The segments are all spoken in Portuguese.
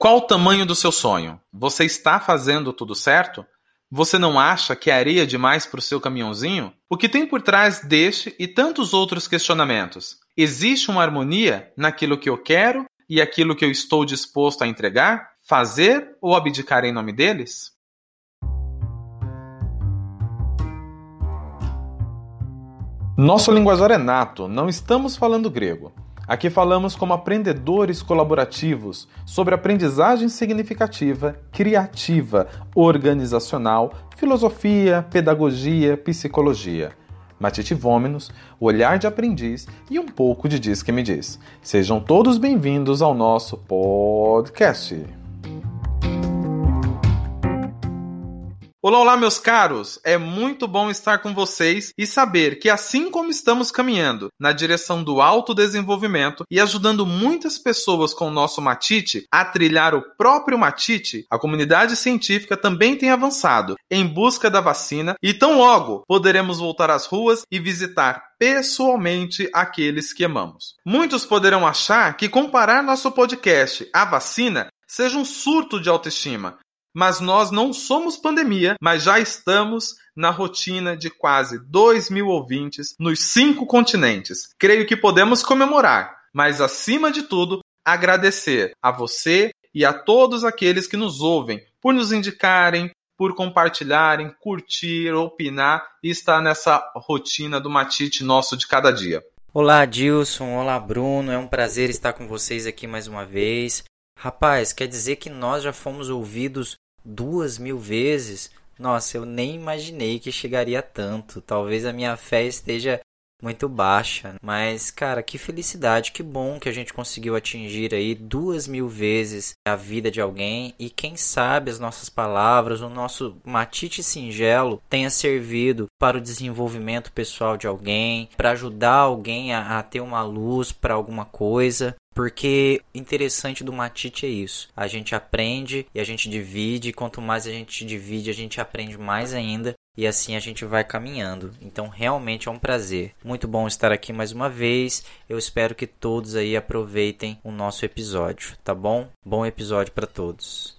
Qual o tamanho do seu sonho? Você está fazendo tudo certo? Você não acha que é areia demais para o seu caminhãozinho? O que tem por trás deste e tantos outros questionamentos? Existe uma harmonia naquilo que eu quero e aquilo que eu estou disposto a entregar? Fazer ou abdicar em nome deles? Nosso linguajar é nato, não estamos falando grego. Aqui falamos como aprendedores colaborativos sobre aprendizagem significativa, criativa, organizacional, filosofia, pedagogia, psicologia. Matite Vômenos, olhar de aprendiz e um pouco de Diz que me diz. Sejam todos bem-vindos ao nosso podcast. Olá, olá, meus caros! É muito bom estar com vocês e saber que, assim como estamos caminhando na direção do autodesenvolvimento e ajudando muitas pessoas com o nosso Matite a trilhar o próprio Matite, a comunidade científica também tem avançado em busca da vacina e tão logo poderemos voltar às ruas e visitar pessoalmente aqueles que amamos. Muitos poderão achar que comparar nosso podcast à vacina seja um surto de autoestima, mas nós não somos pandemia, mas já estamos na rotina de quase 2 mil ouvintes nos cinco continentes. Creio que podemos comemorar, mas acima de tudo, agradecer a você e a todos aqueles que nos ouvem por nos indicarem, por compartilharem, curtir, opinar e estar nessa rotina do Matite nosso de cada dia. Olá, Dilson. Olá, Bruno. É um prazer estar com vocês aqui mais uma vez. Rapaz, quer dizer que nós já fomos ouvidos duas mil vezes? Nossa, eu nem imaginei que chegaria tanto. Talvez a minha fé esteja muito baixa. Mas, cara, que felicidade, que bom que a gente conseguiu atingir aí duas mil vezes a vida de alguém. E quem sabe as nossas palavras, o nosso matite singelo tenha servido para o desenvolvimento pessoal de alguém, para ajudar alguém a, a ter uma luz para alguma coisa. Porque interessante do Matite é isso. A gente aprende e a gente divide, e quanto mais a gente divide, a gente aprende mais ainda e assim a gente vai caminhando. Então realmente é um prazer. Muito bom estar aqui mais uma vez. Eu espero que todos aí aproveitem o nosso episódio, tá bom? Bom episódio para todos.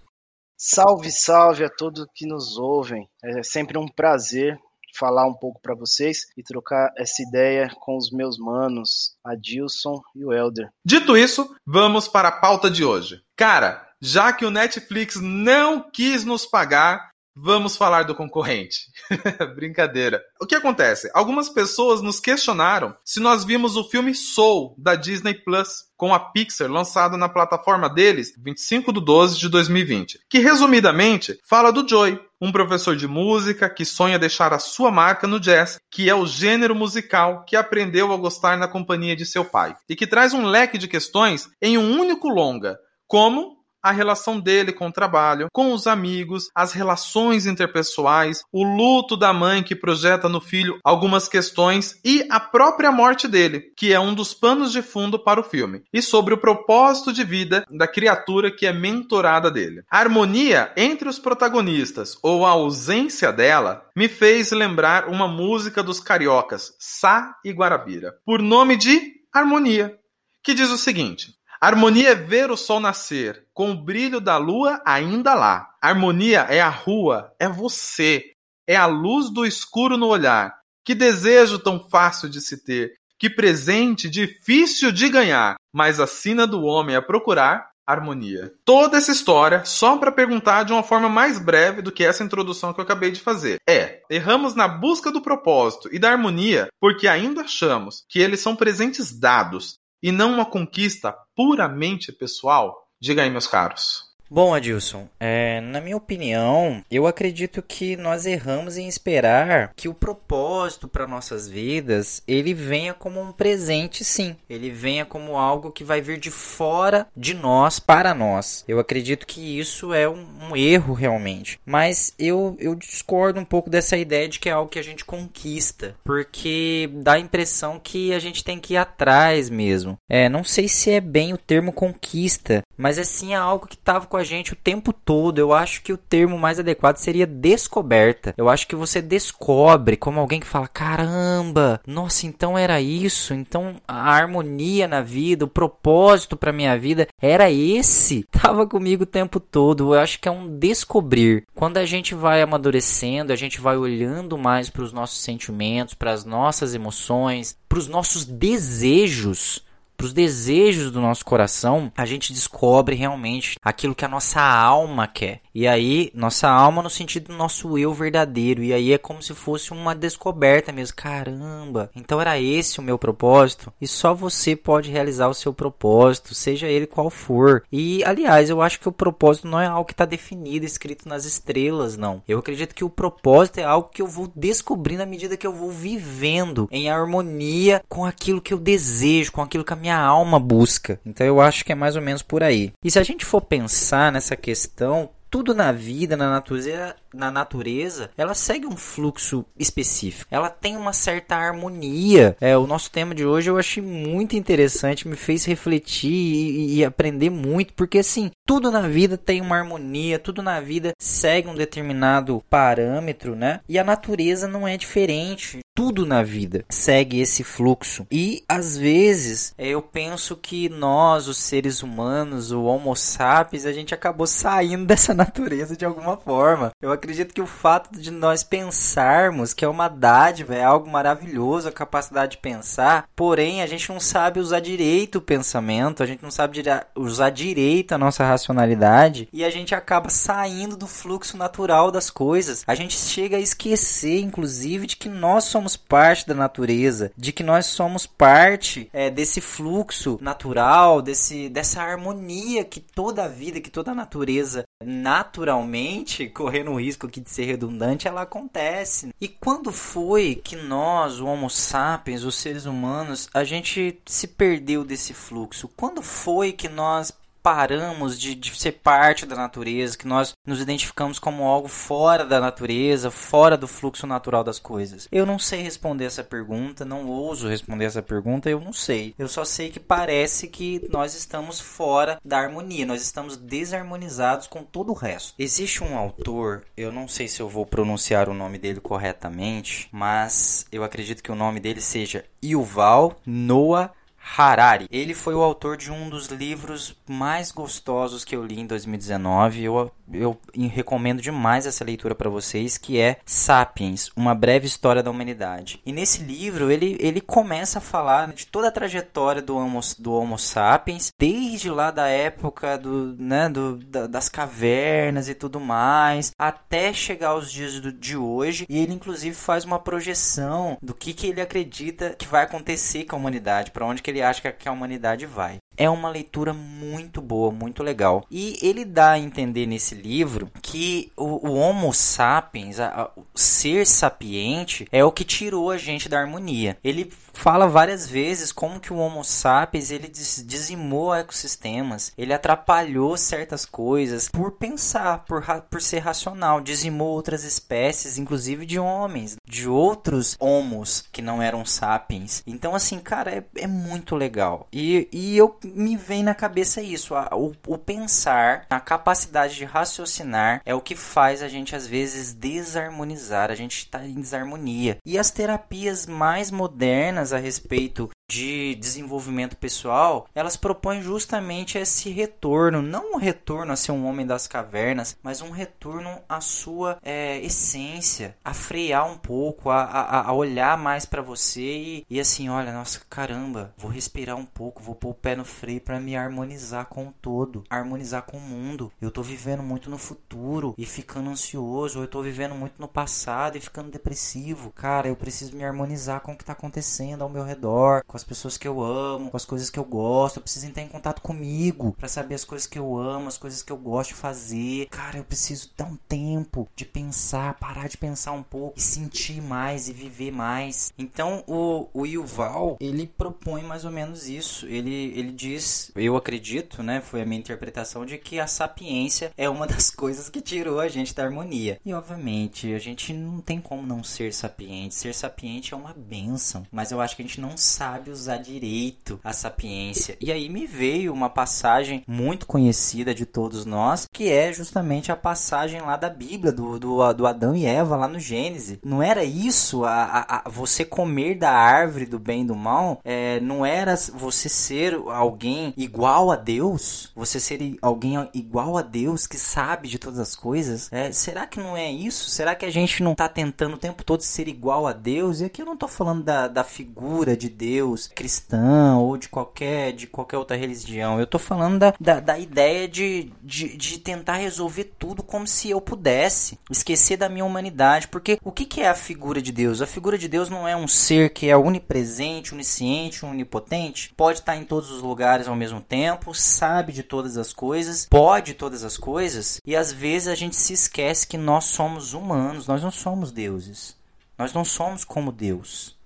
Salve, salve a todos que nos ouvem. É sempre um prazer falar um pouco para vocês e trocar essa ideia com os meus manos, Adilson e o Elder. Dito isso, vamos para a pauta de hoje. Cara, já que o Netflix não quis nos pagar, vamos falar do concorrente. Brincadeira. O que acontece? Algumas pessoas nos questionaram se nós vimos o filme Soul da Disney Plus com a Pixar lançado na plataforma deles 25 de 12 de 2020, que resumidamente fala do Joy, um professor de música que sonha deixar a sua marca no jazz, que é o gênero musical que aprendeu a gostar na companhia de seu pai, e que traz um leque de questões em um único longa, como a relação dele com o trabalho, com os amigos, as relações interpessoais, o luto da mãe que projeta no filho algumas questões e a própria morte dele, que é um dos panos de fundo para o filme, e sobre o propósito de vida da criatura que é mentorada dele. A harmonia entre os protagonistas ou a ausência dela me fez lembrar uma música dos cariocas, Sá e Guarabira, por nome de Harmonia, que diz o seguinte: Harmonia é ver o sol nascer, com o brilho da lua ainda lá. Harmonia é a rua, é você, é a luz do escuro no olhar. Que desejo tão fácil de se ter, que presente difícil de ganhar, mas a sina do homem é procurar harmonia. Toda essa história só para perguntar de uma forma mais breve do que essa introdução que eu acabei de fazer. É, erramos na busca do propósito e da harmonia porque ainda achamos que eles são presentes dados e não uma conquista puramente pessoal? Diga aí, meus caros. Bom, Adilson, é, na minha opinião, eu acredito que nós erramos em esperar que o propósito para nossas vidas ele venha como um presente, sim. Ele venha como algo que vai vir de fora de nós para nós. Eu acredito que isso é um, um erro realmente. Mas eu, eu discordo um pouco dessa ideia de que é algo que a gente conquista, porque dá a impressão que a gente tem que ir atrás mesmo. É, não sei se é bem o termo conquista, mas é sim algo que estava com a gente o tempo todo. Eu acho que o termo mais adequado seria descoberta. Eu acho que você descobre como alguém que fala: caramba, nossa, então era isso. Então a harmonia na vida, o propósito para minha vida era esse. Tava comigo o tempo todo. Eu acho que é um descobrir. Quando a gente vai amadurecendo, a gente vai olhando mais para os nossos sentimentos, para as nossas emoções, para os nossos desejos para os desejos do nosso coração, a gente descobre realmente aquilo que a nossa alma quer. E aí, nossa alma no sentido do nosso eu verdadeiro. E aí é como se fosse uma descoberta mesmo. Caramba, então era esse o meu propósito? E só você pode realizar o seu propósito, seja ele qual for. E, aliás, eu acho que o propósito não é algo que está definido, escrito nas estrelas, não. Eu acredito que o propósito é algo que eu vou descobrindo à medida que eu vou vivendo em harmonia com aquilo que eu desejo, com aquilo que a minha alma busca. Então eu acho que é mais ou menos por aí. E se a gente for pensar nessa questão, tudo na vida, na natureza, na natureza, ela segue um fluxo específico. Ela tem uma certa harmonia. É, o nosso tema de hoje eu achei muito interessante, me fez refletir e, e aprender muito, porque assim, tudo na vida tem uma harmonia, tudo na vida segue um determinado parâmetro, né? E a natureza não é diferente tudo na vida segue esse fluxo. E às vezes eu penso que nós, os seres humanos, o Homo sapiens, a gente acabou saindo dessa natureza de alguma forma. Eu acredito que o fato de nós pensarmos que é uma dádiva, é algo maravilhoso a capacidade de pensar, porém a gente não sabe usar direito o pensamento, a gente não sabe usar direito a nossa racionalidade e a gente acaba saindo do fluxo natural das coisas. A gente chega a esquecer, inclusive, de que nós somos parte da natureza, de que nós somos parte é, desse fluxo natural, desse, dessa harmonia que toda a vida, que toda a natureza naturalmente, correndo o risco aqui de ser redundante, ela acontece. E quando foi que nós, o Homo sapiens, os seres humanos, a gente se perdeu desse fluxo? Quando foi que nós paramos de, de, ser parte da natureza, que nós nos identificamos como algo fora da natureza, fora do fluxo natural das coisas? Eu não sei responder essa pergunta, não ouso responder essa pergunta, eu não sei. Eu só sei que parece que nós estamos fora da harmonia, nós estamos desarmonizados com todo o resto. Existe um autor, eu não sei se eu vou pronunciar o nome dele corretamente, mas eu acredito que o nome dele seja Yuval Noah Harari. Ele foi o autor de um dos livros mais gostosos que eu li em 2019. Eu, eu recomendo demais essa leitura para vocês, que é Sapiens, uma breve história da humanidade. E nesse livro ele, ele começa a falar de toda a trajetória do Homo, do homo sapiens, desde lá da época do, né, do, da, das cavernas e tudo mais, até chegar aos dias do, de hoje. E ele inclusive faz uma projeção do que, que ele acredita que vai acontecer com a humanidade, para onde que ele acha que a humanidade vai. É uma leitura muito boa, muito legal. E ele dá a entender nesse livro que o, o Homo sapiens, a, a, o ser sapiente, é o que tirou a gente da harmonia. Ele fala várias vezes como que o Homo sapiens ele dizimou ecossistemas, ele atrapalhou certas coisas por pensar, por, por ser racional, dizimou outras espécies, inclusive de homens, de outros homos que não eram sapiens. Então, assim, cara, é, é muito legal. E, e eu me vem na cabeça isso, a, o, o pensar, a capacidade de raciocinar é o que faz a gente às vezes desarmonizar, a gente está em desarmonia. E as terapias mais modernas a respeito de desenvolvimento pessoal, elas propõem justamente esse retorno, não um retorno a ser um homem das cavernas, mas um retorno à sua é, essência, a frear um pouco, a, a, a olhar mais para você e, e, assim, olha, nossa, caramba, vou respirar um pouco, vou pôr o pé no freio para me harmonizar com o todo, harmonizar com o mundo. Eu tô vivendo muito no futuro e ficando ansioso, ou eu tô vivendo muito no passado e ficando depressivo. Cara, eu preciso me harmonizar com o que tá acontecendo ao meu redor, com as pessoas que eu amo, com as coisas que eu gosto. Eu preciso entrar em contato comigo para saber as coisas que eu amo, as coisas que eu gosto de fazer. Cara, eu preciso dar um tempo de pensar, parar de pensar um pouco e sentir mais e viver mais. Então, o, o Yuval, ele propõe mais ou menos isso. Ele, ele diz, eu acredito, né? Foi a minha interpretação de que a sapiência é uma das coisas que tirou a gente da harmonia. E obviamente, a gente não tem como não ser sapiente. Ser sapiente é uma benção, mas eu acho que a gente não sabe sabe usar direito a sapiência. E aí me veio uma passagem muito conhecida de todos nós, que é justamente a passagem lá da Bíblia, do, do, do Adão e Eva, lá no Gênesis. Não era isso, a, a, a você comer da árvore do bem e do mal, é, não era você ser alguém igual a Deus, você ser alguém igual a Deus que sabe de todas as coisas. É, será que não é isso? Será que a gente não está tentando o tempo todo ser igual a Deus? E aqui eu não estou falando da, da figura de Deus cristã ou de qualquer, de qualquer outra religião. Eu estou falando da, da, da ideia de, de, de, tentar resolver tudo como se eu pudesse. Esquecer da minha humanidade. Porque o que, que é a figura de Deus? A figura de Deus não é um ser que é onipresente, onisciente, onipotente. Pode estar em todos os lugares ao mesmo tempo, sabe de todas as coisas, pode todas as coisas. E às vezes a gente se esquece que nós somos humanos, nós não somos deuses. Nós não somos como Deus.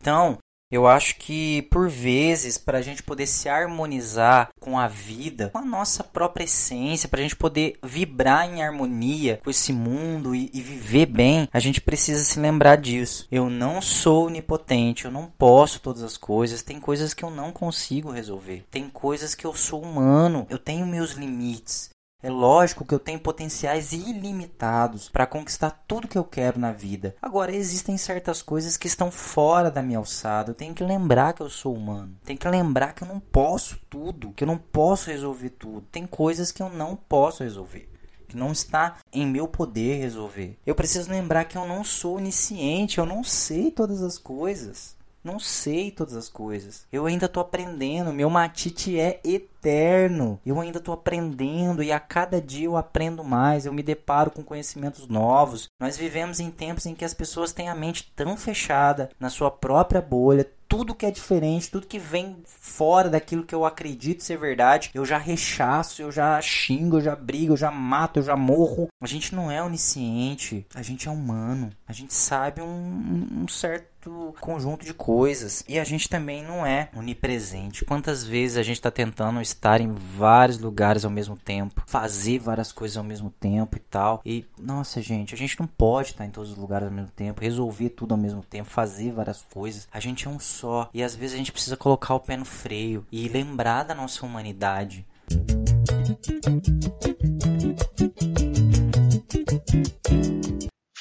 Então, eu acho que por vezes, para a gente poder se harmonizar com a vida, com a nossa própria essência, para a gente poder vibrar em harmonia com esse mundo e, e, viver bem, a gente precisa se lembrar disso. Eu não sou onipotente, eu não posso todas as coisas, tem coisas que eu não consigo resolver, tem coisas que eu sou humano, eu tenho meus limites. É lógico que eu tenho potenciais ilimitados para conquistar tudo que eu quero na vida. Agora, existem certas coisas que estão fora da minha alçada. Eu tenho que lembrar que eu sou humano. Tenho que lembrar que eu não posso tudo, que eu não posso resolver tudo. Tem coisas que eu não posso resolver que não está em meu poder resolver. Eu preciso lembrar que eu não sou onisciente, eu não sei todas as coisas. Não sei todas as coisas. Eu ainda estou aprendendo. Meu matite é eterno. Eu ainda estou aprendendo e a cada dia eu aprendo mais. Eu me deparo com conhecimentos novos. Nós vivemos em tempos em que as pessoas têm a mente tão fechada na sua própria bolha, tudo que é diferente, tudo que vem fora daquilo que eu acredito ser verdade, eu já rechaço, eu já xingo, eu já brigo, eu já mato, eu já morro. A gente não é onisciente, a gente é humano. A gente sabe um, um certo conjunto de coisas. E a gente também não é onipresente. Quantas vezes a gente está tentando estar em vários lugares ao mesmo tempo, fazer várias coisas ao mesmo tempo e tal. E, nossa, gente, a gente não pode estar em todos os lugares ao mesmo tempo, resolver tudo ao mesmo tempo, fazer várias coisas. A gente é um só. E às vezes a gente precisa colocar o pé no freio e lembrar da nossa humanidade.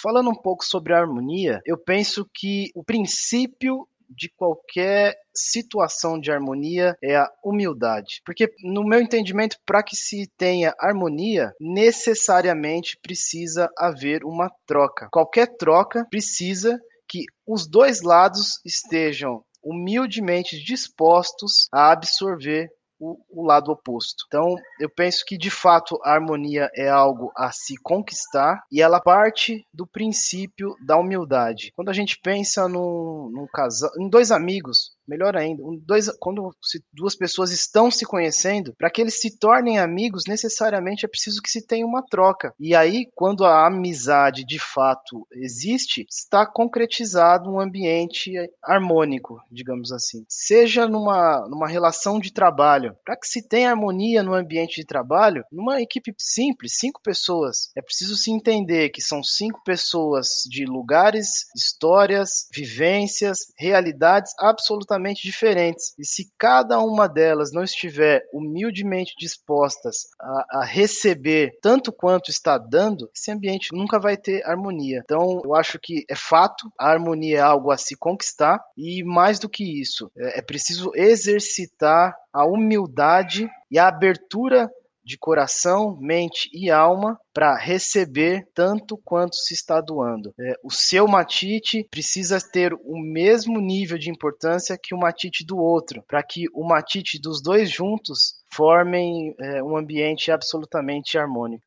Falando um pouco sobre a harmonia, eu penso que o princípio de qualquer situação de harmonia é a humildade. Porque, no meu entendimento, para que se tenha harmonia, necessariamente precisa haver uma troca. Qualquer troca precisa que os dois lados estejam humildemente dispostos a absorver o, o, lado oposto. Então, eu penso que de fato a harmonia é algo a se conquistar e ela parte do princípio da humildade. Quando a gente pensa num, num casal, em dois amigos melhor ainda, um, dois, quando se, duas pessoas estão se conhecendo, para que eles se tornem amigos, necessariamente é preciso que se tenha uma troca. E aí, quando a amizade de fato existe, está concretizado um ambiente harmônico, digamos assim. Seja numa, numa relação de trabalho, para que se tenha harmonia no ambiente de trabalho, numa equipe simples, cinco pessoas, é preciso se entender que são cinco pessoas de lugares, histórias, vivências, realidades absolutamente completamente diferentes. E se cada uma delas não estiver humildemente dispostas a, a receber tanto quanto está dando, esse ambiente nunca vai ter harmonia. Então, eu acho que é fato, a harmonia é algo a se conquistar e mais do que isso, é, é preciso exercitar a humildade e a abertura de coração, mente e alma para receber tanto quanto se está doando. É, o seu matite precisa ter o mesmo nível de importância que o matite do outro, para que o matite dos dois juntos formem é, um ambiente absolutamente harmônico.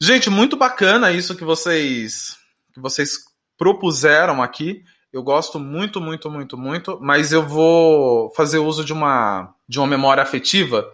Gente, muito bacana isso que vocês que vocês propuseram aqui. Eu gosto muito, muito, muito, muito, mas eu vou fazer uso de uma de uma memória afetiva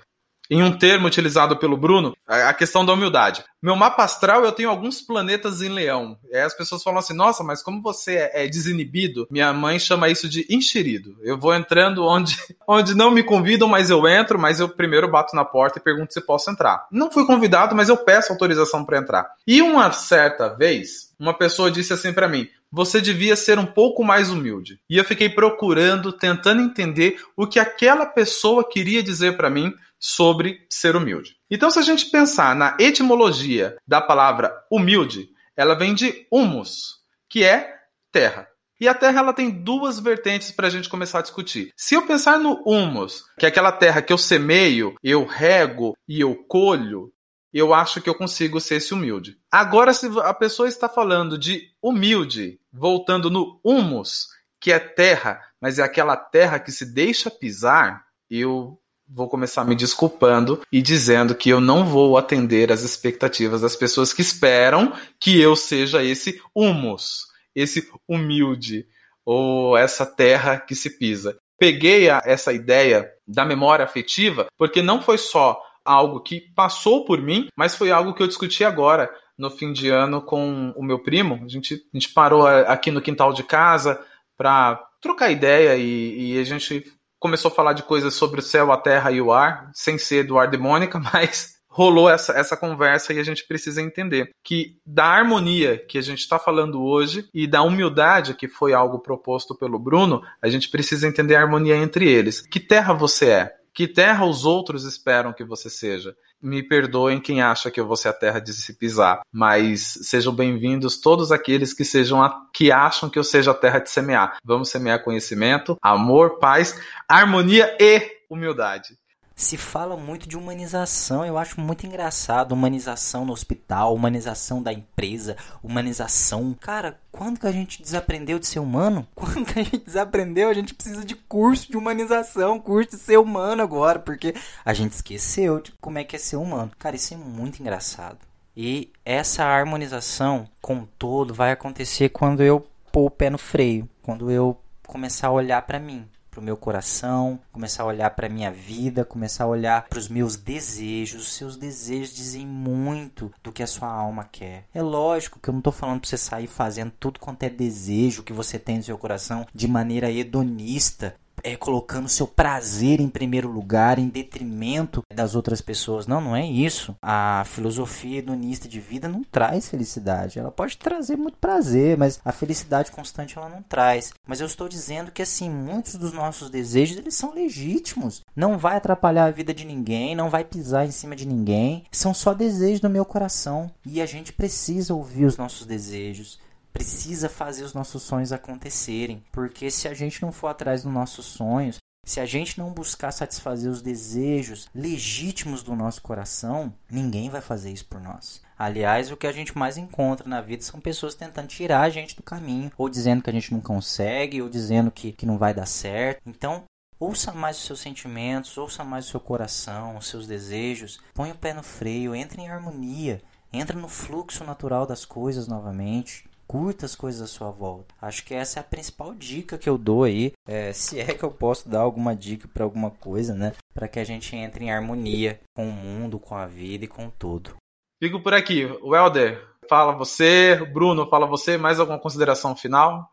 em um termo utilizado pelo Bruno, a questão da humildade. Meu mapa astral eu tenho alguns planetas em leão. E as pessoas falam assim: nossa, mas como você é desinibido? Minha mãe chama isso de enxerido. Eu vou entrando onde, onde não me convidam, mas eu entro, mas eu primeiro bato na porta e pergunto se posso entrar. Não fui convidado, mas eu peço autorização para entrar. E uma certa vez, uma pessoa disse assim para mim: você devia ser um pouco mais humilde. E eu fiquei procurando, tentando entender o que aquela pessoa queria dizer para mim sobre ser humilde. Então, se a gente pensar na etimologia da palavra humilde, ela vem de humus, que é terra. E a terra ela tem duas vertentes para a gente começar a discutir. Se eu pensar no humus, que é aquela terra que eu semeio, eu rego e eu colho, eu acho que eu consigo ser esse humilde. Agora, se a pessoa está falando de humilde, voltando no humus, que é terra, mas é aquela terra que se deixa pisar, eu vou começar me desculpando e dizendo que eu não vou atender às expectativas das pessoas que esperam que eu seja esse humus, esse humilde, ou essa terra que se pisa. Peguei a, essa ideia da memória afetiva porque não foi só algo que passou por mim, mas foi algo que eu discuti agora no fim de ano com o meu primo. A gente, a gente parou aqui no quintal de casa para trocar ideia e, e, a gente começou a falar de coisas sobre o céu, a terra e o ar, sem ser do ar demônica, mas rolou essa, essa conversa e a gente precisa entender que da harmonia que a gente está falando hoje e da humildade que foi algo proposto pelo Bruno, a gente precisa entender a harmonia entre eles. Que terra você é? Que terra os outros esperam que você seja? Me perdoem quem acha que eu vou ser a terra de se pisar, mas sejam bem-vindos todos aqueles que sejam a, que acham que eu seja a terra de semear. Vamos semear conhecimento, amor, paz, harmonia e humildade se fala muito de humanização. Eu acho muito engraçado. Humanização no hospital, humanização da empresa, humanização. Cara, quando que a gente desaprendeu de ser humano? Quando que a gente desaprendeu? A gente precisa de curso de humanização, curso de ser humano agora, porque a gente esqueceu de como é que é ser humano. Cara, isso é muito engraçado. E essa harmonização com todo vai acontecer quando eu pôr o pé no freio, quando eu começar a olhar para mim, para o meu coração, começar a olhar para a minha vida, começar a olhar para os meus desejos. Os seus desejos dizem muito do que a sua alma quer. É lógico que eu não estou falando para você sair fazendo tudo quanto é desejo que você tem no seu coração de maneira hedonista, é, colocando seu prazer em primeiro lugar, em detrimento das outras pessoas. Não, não é isso. A filosofia hedonista de vida não traz felicidade. Ela pode trazer muito prazer, mas a felicidade constante ela não traz. Mas eu estou dizendo que assim, muitos dos nossos desejos eles são legítimos. Não vai atrapalhar a vida de ninguém, não vai pisar em cima de ninguém. São só desejos do meu coração. E a gente precisa ouvir os nossos desejos precisa fazer os nossos sonhos acontecerem, porque se a gente não for atrás dos nossos sonhos, se a gente não buscar satisfazer os desejos legítimos do nosso coração, ninguém vai fazer isso por nós. Aliás, o que a gente mais encontra na vida são pessoas tentando tirar a gente do caminho, ou dizendo que a gente não consegue, ou dizendo que, que não vai dar certo. Então, ouça mais os seus sentimentos, ouça mais o seu coração, os seus desejos, põe o pé no freio, entre em harmonia, entra no fluxo natural das coisas novamente curta as coisas à sua volta. Acho que essa é a principal dica que eu dou aí, é, se é que eu posso dar alguma dica para alguma coisa, né? Para que a gente entre em harmonia com o mundo, com a vida e com tudo. Fico por aqui. Welder, fala você. Bruno, fala você. Mais alguma consideração final?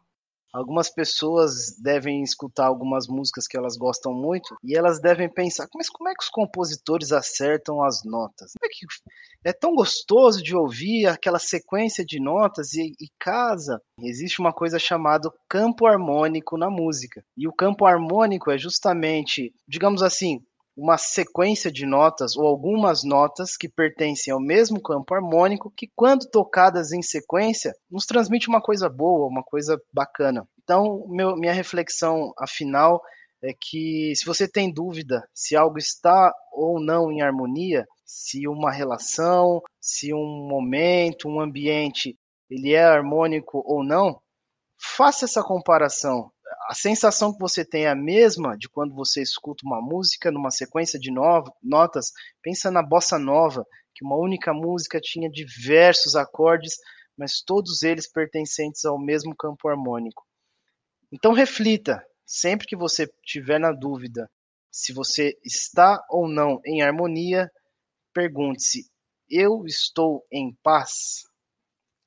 Algumas pessoas devem escutar algumas músicas que elas gostam muito e elas devem pensar, mas como é que os compositores acertam as notas? É, que é tão gostoso de ouvir aquela sequência de notas e, e casa. Existe uma coisa chamada campo harmônico na música. E o campo harmônico é justamente, digamos assim, uma sequência de notas ou algumas notas que pertencem ao mesmo campo harmônico, que quando tocadas em sequência, nos transmite uma coisa boa, uma coisa bacana. Então, meu, minha reflexão afinal é que se você tem dúvida se algo está ou não em harmonia, se uma relação, se um momento, um ambiente, ele é harmônico ou não, faça essa comparação a sensação que você tem é a mesma de quando você escuta uma música numa sequência de notas. Pensa na bossa nova, que uma única música tinha diversos acordes, mas todos eles pertencentes ao mesmo campo harmônico. Então reflita, sempre que você tiver na dúvida se você está ou não em harmonia, pergunte-se: eu estou em paz?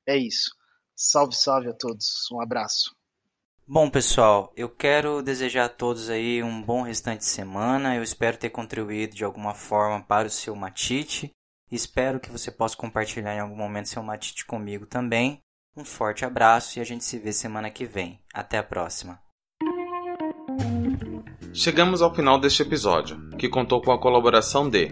É isso. Salve, salve a todos. Um abraço. Bom, pessoal, eu quero desejar a todos aí um bom restante de semana. Eu espero ter contribuído de alguma forma para o seu matite. Espero que você possa compartilhar em algum momento seu matite comigo também. Um forte abraço e a gente se vê semana que vem. Até a próxima. Chegamos ao final deste episódio, que contou com a colaboração de